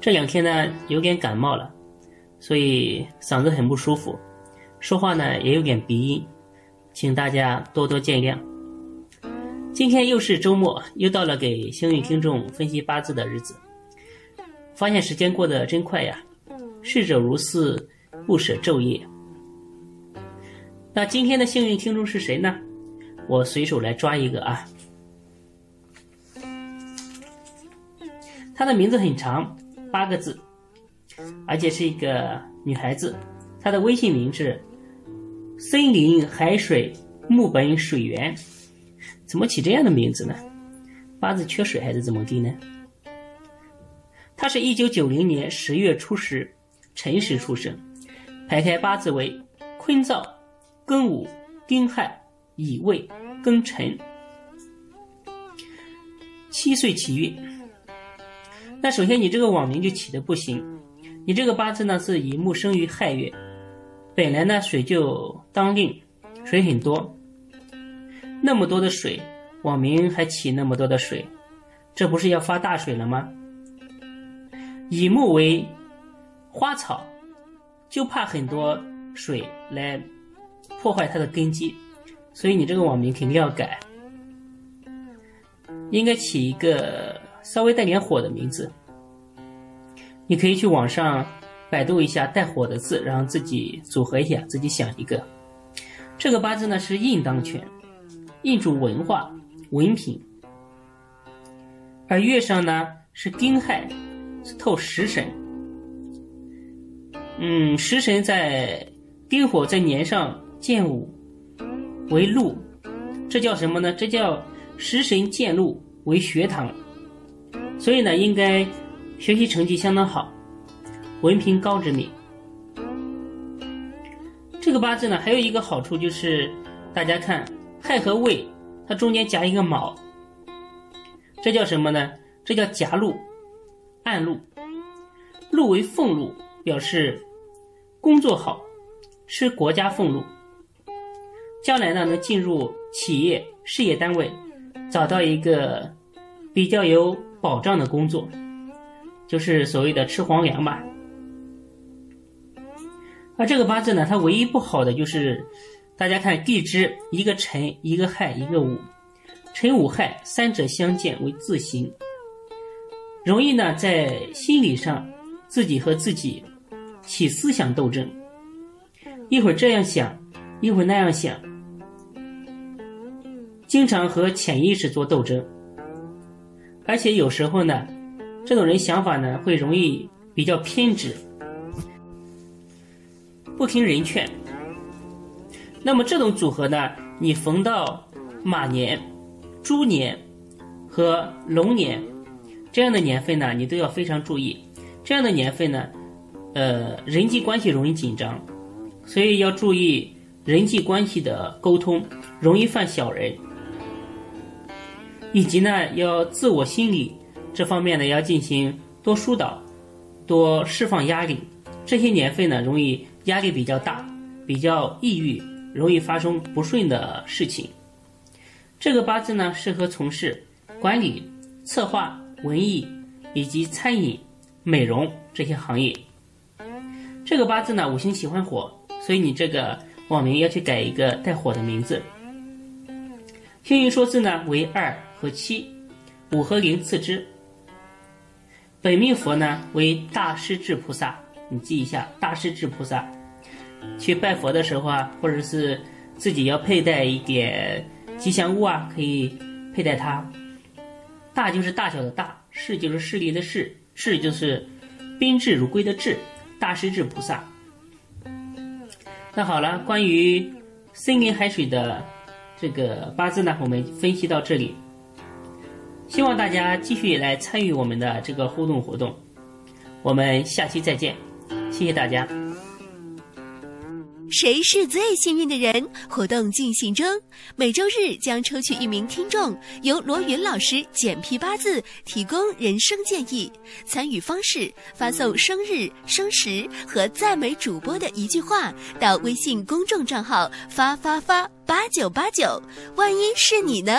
这两天呢，有点感冒了，所以嗓子很不舒服，说话呢也有点鼻音，请大家多多见谅。今天又是周末，又到了给幸运听众分析八字的日子，发现时间过得真快呀，逝者如斯，不舍昼夜。那今天的幸运听众是谁呢？我随手来抓一个啊，他的名字很长，八个字，而且是一个女孩子。她的微信名是“森林海水木本水源”，怎么起这样的名字呢？八字缺水还是怎么地呢？她是一九九零年十月初十辰时出生，排开八字为坤燥、庚午、丁亥。乙未庚辰，七岁起运。那首先你这个网名就起的不行，你这个八字呢是乙木生于亥月，本来呢水就当令，水很多，那么多的水，网名还起那么多的水，这不是要发大水了吗？乙木为花草，就怕很多水来破坏它的根基。所以你这个网名肯定要改，应该起一个稍微带点火的名字。你可以去网上百度一下带火的字，然后自己组合一下，自己想一个。这个八字呢是印当权，印主文化文凭，而月上呢是丁亥，是透食神。嗯，食神在丁火在年上见午。为禄，这叫什么呢？这叫食神见禄为学堂，所以呢，应该学习成绩相当好，文凭高之命。这个八字呢，还有一个好处就是，大家看亥和未，它中间夹一个卯，这叫什么呢？这叫夹禄，暗禄，禄为俸禄，表示工作好，是国家俸禄。将来呢，能进入企业事业单位，找到一个比较有保障的工作，就是所谓的吃皇粮吧。而这个八字呢，它唯一不好的就是，大家看地支一个辰，一个亥，一个午，辰午亥三者相见为自刑，容易呢在心理上自己和自己起思想斗争，一会儿这样想，一会儿那样想。经常和潜意识做斗争，而且有时候呢，这种人想法呢会容易比较偏执，不听人劝。那么这种组合呢，你逢到马年、猪年和龙年这样的年份呢，你都要非常注意。这样的年份呢，呃，人际关系容易紧张，所以要注意人际关系的沟通，容易犯小人。以及呢，要自我心理这方面呢，要进行多疏导，多释放压力。这些年份呢，容易压力比较大，比较抑郁，容易发生不顺的事情。这个八字呢，适合从事管理、策划、文艺以及餐饮、美容这些行业。这个八字呢，五行喜欢火，所以你这个网名要去改一个带火的名字。幸运数字呢为二。和七，五和零次之。本命佛呢为大势至菩萨，你记一下大势至菩萨。去拜佛的时候啊，或者是自己要佩戴一点吉祥物啊，可以佩戴它。大就是大小的大，势就是势力的势，势就是宾至如归的至，大势至菩萨。那好了，关于森林海水的这个八字呢，我们分析到这里。希望大家继续来参与我们的这个互动活动，我们下期再见。谢谢大家。谁是最幸运的人？活动进行中，每周日将抽取一名听众，由罗云老师简批八字，提供人生建议。参与方式：发送生日、生时和赞美主播的一句话到微信公众账号“发发发八九八九”。万一是你呢？